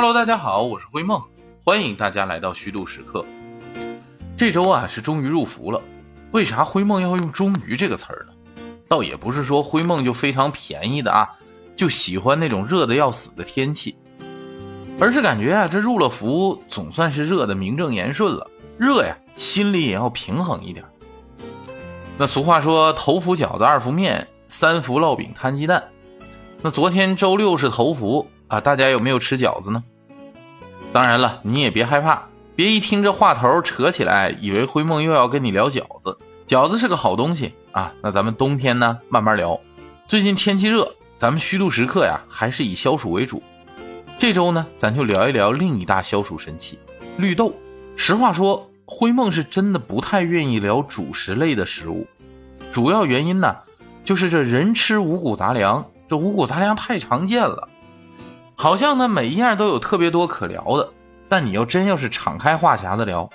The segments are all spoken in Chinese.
Hello，大家好，我是灰梦，欢迎大家来到虚度时刻。这周啊是终于入伏了，为啥灰梦要用“终于”这个词儿呢？倒也不是说灰梦就非常便宜的啊，就喜欢那种热的要死的天气，而是感觉啊这入了伏总算是热的名正言顺了，热呀心里也要平衡一点。那俗话说头伏饺子二伏面，三伏烙饼摊鸡蛋。那昨天周六是头伏啊，大家有没有吃饺子呢？当然了，你也别害怕，别一听这话头扯起来，以为灰梦又要跟你聊饺子。饺子是个好东西啊，那咱们冬天呢慢慢聊。最近天气热，咱们虚度时刻呀，还是以消暑为主。这周呢，咱就聊一聊另一大消暑神器——绿豆。实话说，灰梦是真的不太愿意聊主食类的食物，主要原因呢，就是这人吃五谷杂粮，这五谷杂粮太常见了。好像呢，每一样都有特别多可聊的，但你要真要是敞开话匣子聊，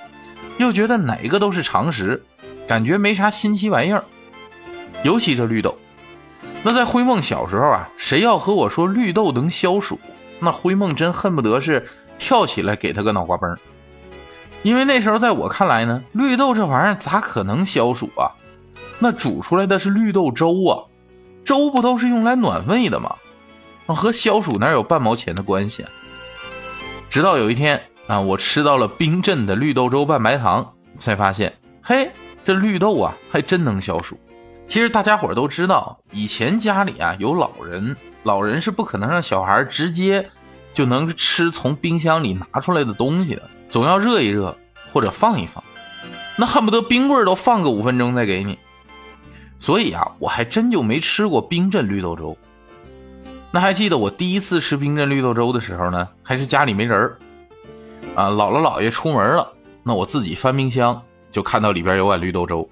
又觉得哪个都是常识，感觉没啥新奇玩意儿。尤其这绿豆，那在灰梦小时候啊，谁要和我说绿豆能消暑，那灰梦真恨不得是跳起来给他个脑瓜崩。因为那时候在我看来呢，绿豆这玩意儿咋可能消暑啊？那煮出来的是绿豆粥啊，粥不都是用来暖胃的吗？和消暑哪有半毛钱的关系啊？直到有一天啊，我吃到了冰镇的绿豆粥拌白糖，才发现，嘿，这绿豆啊还真能消暑。其实大家伙都知道，以前家里啊有老人，老人是不可能让小孩直接就能吃从冰箱里拿出来的东西的，总要热一热或者放一放，那恨不得冰棍都放个五分钟再给你。所以啊，我还真就没吃过冰镇绿豆粥。那还记得我第一次吃冰镇绿豆粥的时候呢，还是家里没人儿，啊，姥姥姥爷出门了，那我自己翻冰箱就看到里边有碗绿豆粥，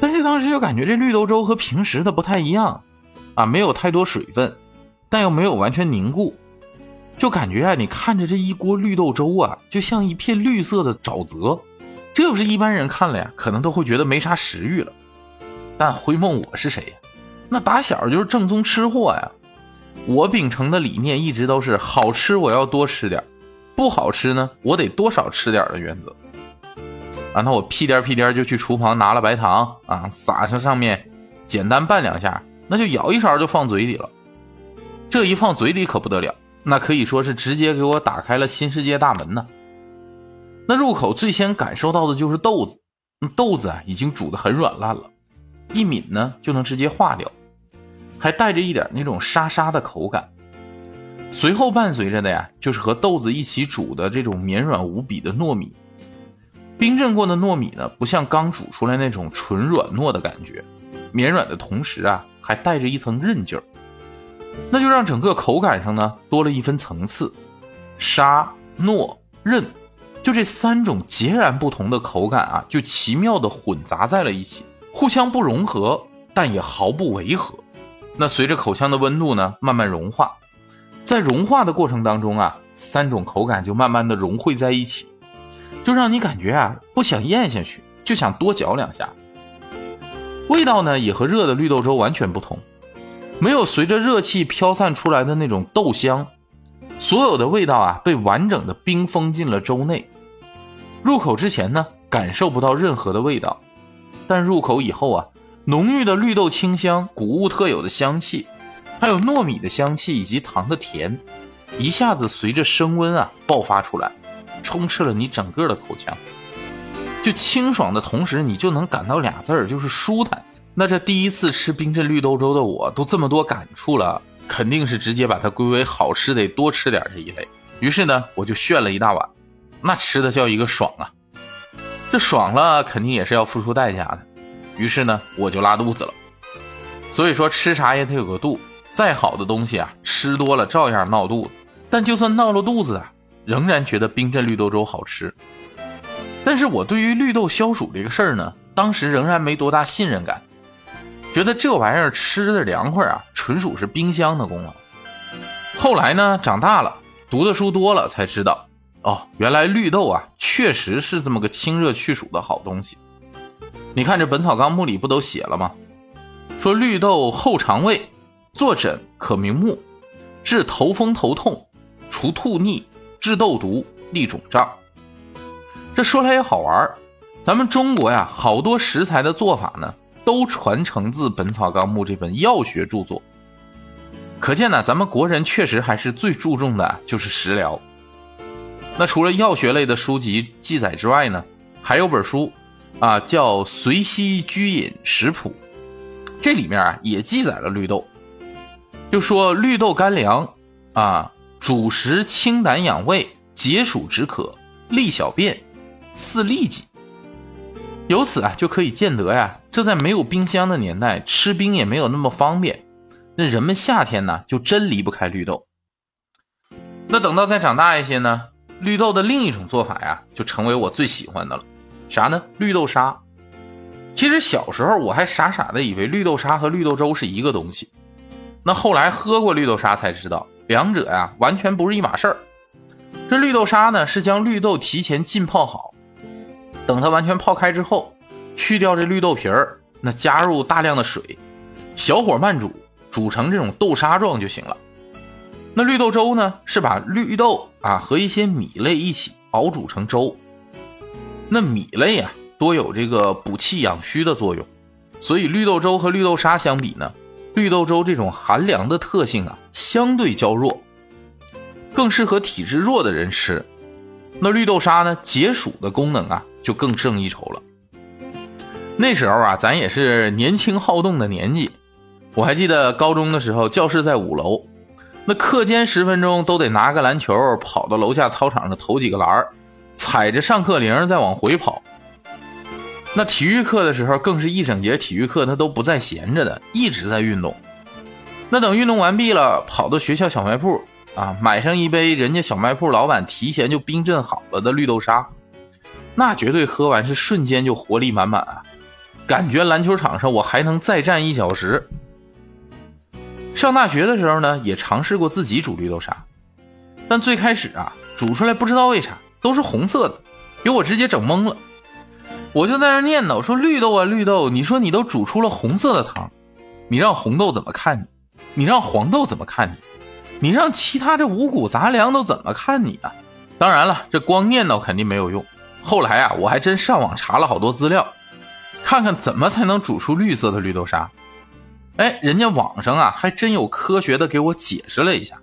但是当时就感觉这绿豆粥和平时的不太一样，啊，没有太多水分，但又没有完全凝固，就感觉啊，你看着这一锅绿豆粥啊，就像一片绿色的沼泽，这要是一般人看了呀，可能都会觉得没啥食欲了，但灰梦我是谁呀？那打小就是正宗吃货呀。我秉承的理念一直都是好吃我要多吃点不好吃呢我得多少吃点的原则。啊，那我屁颠屁颠就去厨房拿了白糖啊，撒上上面，简单拌两下，那就舀一勺就放嘴里了。这一放嘴里可不得了，那可以说是直接给我打开了新世界大门呢。那入口最先感受到的就是豆子，豆子啊已经煮得很软烂了，一抿呢就能直接化掉。还带着一点那种沙沙的口感，随后伴随着的呀，就是和豆子一起煮的这种绵软无比的糯米。冰镇过的糯米呢，不像刚煮出来那种纯软糯的感觉，绵软的同时啊，还带着一层韧劲儿，那就让整个口感上呢多了一分层次。沙、糯、韧，就这三种截然不同的口感啊，就奇妙的混杂在了一起，互相不融合，但也毫不违和。那随着口腔的温度呢慢慢融化，在融化的过程当中啊，三种口感就慢慢的融汇在一起，就让你感觉啊不想咽下去，就想多嚼两下。味道呢也和热的绿豆粥完全不同，没有随着热气飘散出来的那种豆香，所有的味道啊被完整的冰封进了粥内。入口之前呢感受不到任何的味道，但入口以后啊。浓郁的绿豆清香，谷物特有的香气，还有糯米的香气以及糖的甜，一下子随着升温啊爆发出来，充斥了你整个的口腔。就清爽的同时，你就能感到俩字儿，就是舒坦。那这第一次吃冰镇绿豆粥的我都这么多感触了，肯定是直接把它归为好吃得多吃点这一类。于是呢，我就炫了一大碗，那吃的叫一个爽啊！这爽了，肯定也是要付出代价的。于是呢，我就拉肚子了。所以说，吃啥也得有个度。再好的东西啊，吃多了照样闹肚子。但就算闹了肚子啊，仍然觉得冰镇绿豆粥好吃。但是我对于绿豆消暑这个事儿呢，当时仍然没多大信任感，觉得这玩意儿吃的凉快啊，纯属是冰箱的功劳。后来呢，长大了，读的书多了，才知道，哦，原来绿豆啊，确实是这么个清热去暑的好东西。你看这《本草纲目》里不都写了吗？说绿豆厚肠胃，坐枕可明目，治头风头痛，除吐逆、治痘毒、利肿胀。这说来也好玩咱们中国呀，好多食材的做法呢，都传承自《本草纲目》这本药学著作。可见呢，咱们国人确实还是最注重的就是食疗。那除了药学类的书籍记载之外呢，还有本书啊，叫《随溪居饮食谱》，这里面啊也记载了绿豆，就说绿豆干凉啊，主食清胆养胃，解暑止渴，利小便，似痢疾。由此啊就可以见得呀，这在没有冰箱的年代，吃冰也没有那么方便，那人们夏天呢就真离不开绿豆。那等到再长大一些呢？绿豆的另一种做法呀，就成为我最喜欢的了，啥呢？绿豆沙。其实小时候我还傻傻的以为绿豆沙和绿豆粥是一个东西，那后来喝过绿豆沙才知道，两者呀完全不是一码事儿。这绿豆沙呢，是将绿豆提前浸泡好，等它完全泡开之后，去掉这绿豆皮儿，那加入大量的水，小火慢煮，煮成这种豆沙状就行了。那绿豆粥呢？是把绿豆啊和一些米类一起熬煮成粥。那米类啊多有这个补气养虚的作用，所以绿豆粥和绿豆沙相比呢，绿豆粥这种寒凉的特性啊相对较弱，更适合体质弱的人吃。那绿豆沙呢解暑的功能啊就更胜一筹了。那时候啊咱也是年轻好动的年纪，我还记得高中的时候教室在五楼。那课间十分钟都得拿个篮球跑到楼下操场上投几个篮踩着上课铃再往回跑。那体育课的时候更是一整节体育课他都不在闲着的，一直在运动。那等运动完毕了，跑到学校小卖铺啊，买上一杯人家小卖铺老板提前就冰镇好了的绿豆沙，那绝对喝完是瞬间就活力满满啊，感觉篮球场上我还能再站一小时。上大学的时候呢，也尝试过自己煮绿豆沙，但最开始啊，煮出来不知道为啥都是红色的，给我直接整懵了。我就在那念叨我说：“绿豆啊绿豆，你说你都煮出了红色的汤，你让红豆怎么看你？你让黄豆怎么看你？你让其他这五谷杂粮都怎么看你啊？”当然了，这光念叨肯定没有用。后来啊，我还真上网查了好多资料，看看怎么才能煮出绿色的绿豆沙。哎，人家网上啊还真有科学的给我解释了一下，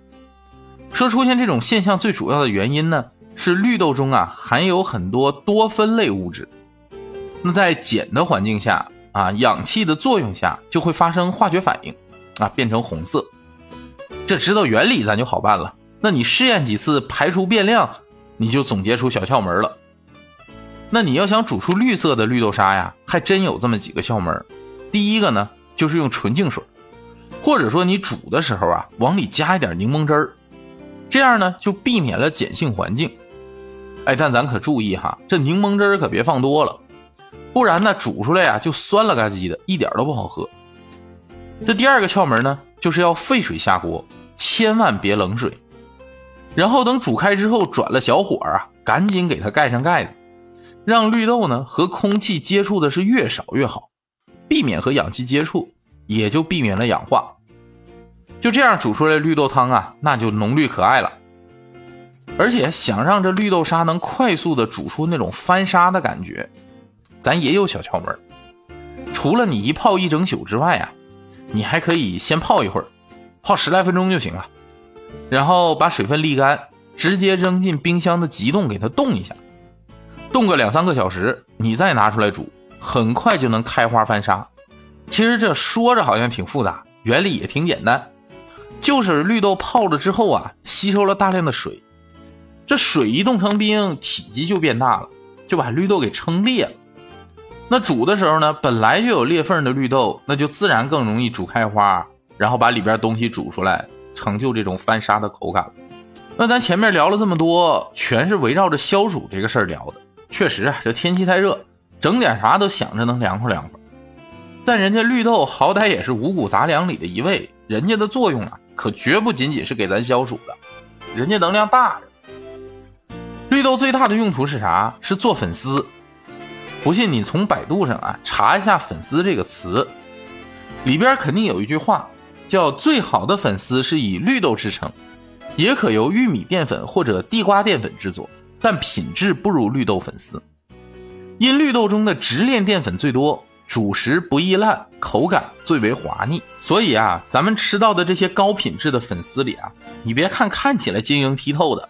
说出现这种现象最主要的原因呢是绿豆中啊含有很多多酚类物质，那在碱的环境下啊，氧气的作用下就会发生化学反应，啊变成红色。这知道原理咱就好办了，那你试验几次排除变量，你就总结出小窍门了。那你要想煮出绿色的绿豆沙呀，还真有这么几个窍门。第一个呢。就是用纯净水，或者说你煮的时候啊，往里加一点柠檬汁儿，这样呢就避免了碱性环境。哎，但咱可注意哈，这柠檬汁儿可别放多了，不然呢煮出来啊就酸了吧唧的，一点都不好喝。这第二个窍门呢，就是要沸水下锅，千万别冷水，然后等煮开之后转了小火啊，赶紧给它盖上盖子，让绿豆呢和空气接触的是越少越好。避免和氧气接触，也就避免了氧化。就这样煮出来绿豆汤啊，那就浓绿可爱了。而且想让这绿豆沙能快速的煮出那种翻沙的感觉，咱也有小窍门。除了你一泡一整宿之外啊，你还可以先泡一会儿，泡十来分钟就行了。然后把水分沥干，直接扔进冰箱的急冻给它冻一下，冻个两三个小时，你再拿出来煮。很快就能开花翻沙，其实这说着好像挺复杂，原理也挺简单，就是绿豆泡了之后啊，吸收了大量的水，这水一冻成冰，体积就变大了，就把绿豆给撑裂了。那煮的时候呢，本来就有裂缝的绿豆，那就自然更容易煮开花，然后把里边东西煮出来，成就这种翻沙的口感。那咱前面聊了这么多，全是围绕着消暑这个事儿聊的。确实啊，这天气太热。整点啥都想着能凉快凉快，但人家绿豆好歹也是五谷杂粮里的一味，人家的作用啊，可绝不仅仅是给咱消暑的，人家能量大着。绿豆最大的用途是啥？是做粉丝。不信你从百度上啊查一下“粉丝”这个词，里边肯定有一句话，叫“最好的粉丝是以绿豆制成”，也可由玉米淀粉或者地瓜淀粉制作，但品质不如绿豆粉丝。因绿豆中的直链淀粉最多，煮食不易烂，口感最为滑腻，所以啊，咱们吃到的这些高品质的粉丝里啊，你别看看起来晶莹剔透的，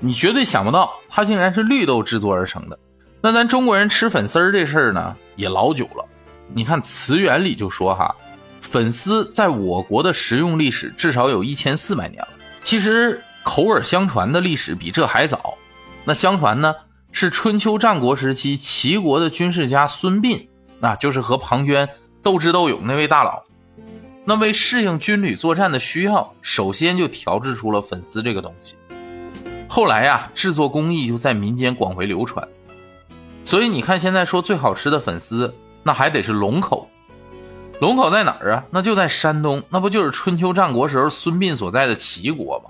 你绝对想不到它竟然是绿豆制作而成的。那咱中国人吃粉丝这事儿呢，也老久了。你看词源里就说哈，粉丝在我国的食用历史至少有一千四百年了。其实口耳相传的历史比这还早。那相传呢，是春秋战国时期齐国的军事家孙膑，那就是和庞涓斗智斗勇那位大佬。那为适应军旅作战的需要，首先就调制出了粉丝这个东西。后来呀，制作工艺就在民间广为流传。所以你看，现在说最好吃的粉丝，那还得是龙口。龙口在哪儿啊？那就在山东，那不就是春秋战国时候孙膑所在的齐国吗？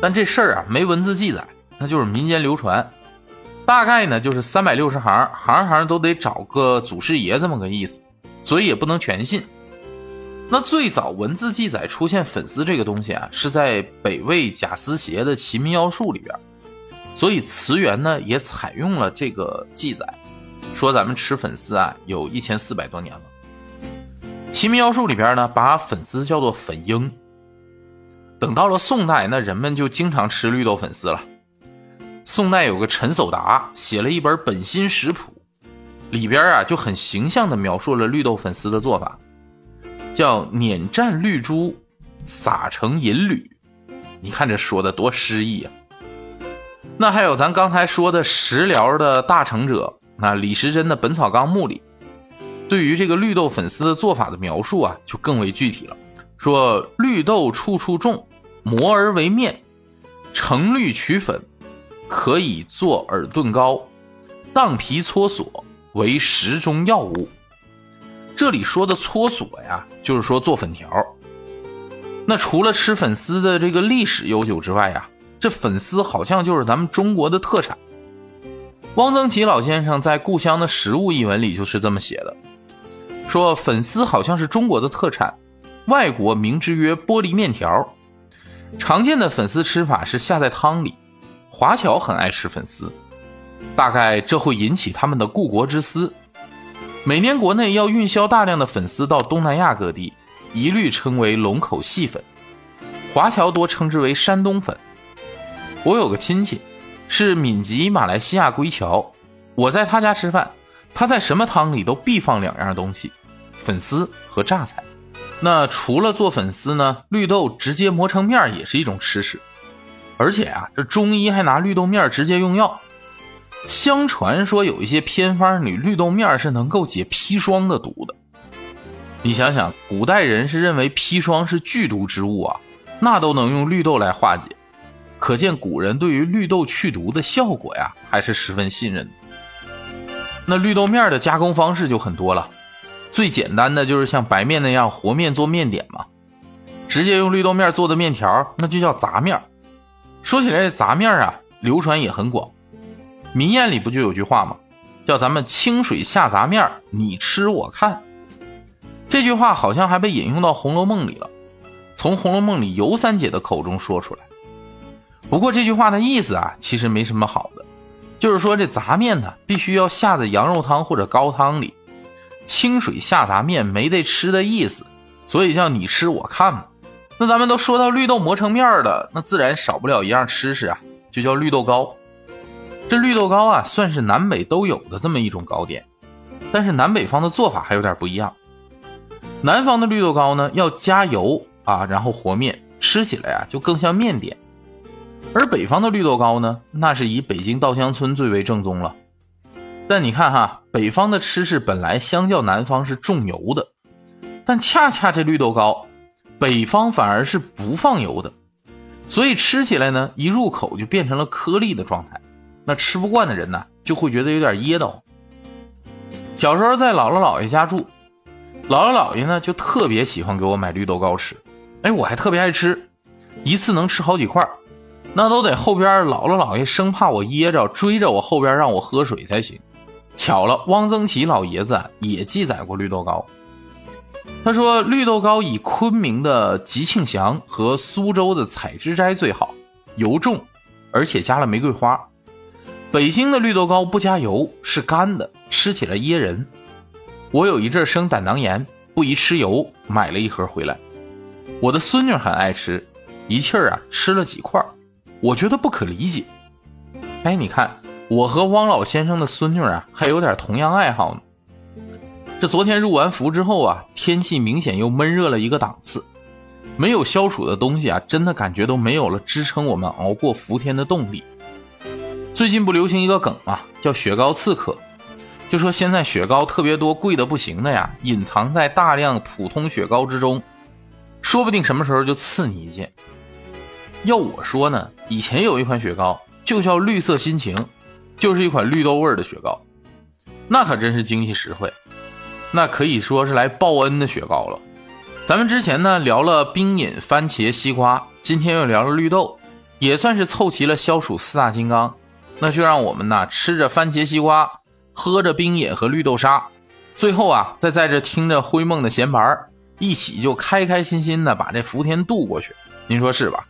但这事儿啊，没文字记载，那就是民间流传。大概呢，就是三百六十行，行行都得找个祖师爷这么个意思，所以也不能全信。那最早文字记载出现粉丝这个东西啊，是在北魏贾思勰的《齐民要术》里边。所以词源呢也采用了这个记载，说咱们吃粉丝啊有一千四百多年了。《齐民要术》里边呢把粉丝叫做粉缨。等到了宋代，那人们就经常吃绿豆粉丝了。宋代有个陈守达写了一本《本心食谱》，里边啊就很形象地描述了绿豆粉丝的做法，叫碾蘸绿珠，撒成银缕。你看这说的多诗意啊！那还有咱刚才说的食疗的大成者啊，李时珍的《本草纲目》里，对于这个绿豆粉丝的做法的描述啊，就更为具体了。说绿豆处处种，磨而为面，成绿取粉，可以做耳炖膏，荡皮搓索为食中药物。这里说的搓索呀，就是说做粉条。那除了吃粉丝的这个历史悠久之外呀。这粉丝好像就是咱们中国的特产。汪曾祺老先生在《故乡的食物》一文里就是这么写的，说粉丝好像是中国的特产，外国名之曰玻璃面条。常见的粉丝吃法是下在汤里，华侨很爱吃粉丝，大概这会引起他们的故国之思。每年国内要运销大量的粉丝到东南亚各地，一律称为龙口细粉，华侨多称之为山东粉。我有个亲戚，是闽籍马来西亚归侨，我在他家吃饭，他在什么汤里都必放两样东西，粉丝和榨菜。那除了做粉丝呢，绿豆直接磨成面也是一种吃食，而且啊，这中医还拿绿豆面直接用药。相传说有一些偏方里，绿豆面是能够解砒霜的毒的。你想想，古代人是认为砒霜是剧毒之物啊，那都能用绿豆来化解。可见古人对于绿豆去毒的效果呀，还是十分信任的。那绿豆面的加工方式就很多了，最简单的就是像白面那样和面做面点嘛。直接用绿豆面做的面条，那就叫杂面。说起来，杂面啊，流传也很广。民谚里不就有句话吗？叫咱们清水下杂面，你吃我看。这句话好像还被引用到《红楼梦》里了，从《红楼梦》里尤三姐的口中说出来。不过这句话的意思啊，其实没什么好的，就是说这杂面呢，必须要下在羊肉汤或者高汤里，清水下杂面没得吃的意思，所以叫你吃我看嘛。那咱们都说到绿豆磨成面的，那自然少不了一样吃食啊，就叫绿豆糕。这绿豆糕啊，算是南北都有的这么一种糕点，但是南北方的做法还有点不一样。南方的绿豆糕呢，要加油啊，然后和面，吃起来啊就更像面点。而北方的绿豆糕呢，那是以北京稻香村最为正宗了。但你看哈，北方的吃食本来相较南方是重油的，但恰恰这绿豆糕，北方反而是不放油的，所以吃起来呢，一入口就变成了颗粒的状态。那吃不惯的人呢，就会觉得有点噎到。小时候在姥姥姥爷家住，姥姥姥爷呢就特别喜欢给我买绿豆糕吃，哎，我还特别爱吃，一次能吃好几块。那都得后边姥姥姥爷生怕我噎着，追着我后边让我喝水才行。巧了，汪曾祺老爷子也记载过绿豆糕。他说绿豆糕以昆明的吉庆祥和苏州的采之斋最好，油重，而且加了玫瑰花。北京的绿豆糕不加油，是干的，吃起来噎人。我有一阵生胆囊炎，不宜吃油，买了一盒回来。我的孙女很爱吃，一气儿啊吃了几块，我觉得不可理解。哎，你看，我和汪老先生的孙女啊还有点同样爱好呢。这昨天入完伏之后啊，天气明显又闷热了一个档次，没有消暑的东西啊，真的感觉都没有了支撑我们熬过伏天的动力。最近不流行一个梗吗，叫雪糕刺客，就说现在雪糕特别多，贵的不行的呀，隐藏在大量普通雪糕之中，说不定什么时候就刺你一剑。要我说呢，以前有一款雪糕就叫绿色心情，就是一款绿豆味的雪糕，那可真是经济实惠，那可以说是来报恩的雪糕了。咱们之前呢聊了冰饮、番茄、西瓜，今天又聊了绿豆，也算是凑齐了消暑四大金刚。那就让我们呐吃着番茄西瓜，喝着冰饮和绿豆沙，最后啊再在这听着灰梦的闲白一起就开开心心的把这福田渡过去。您说是吧？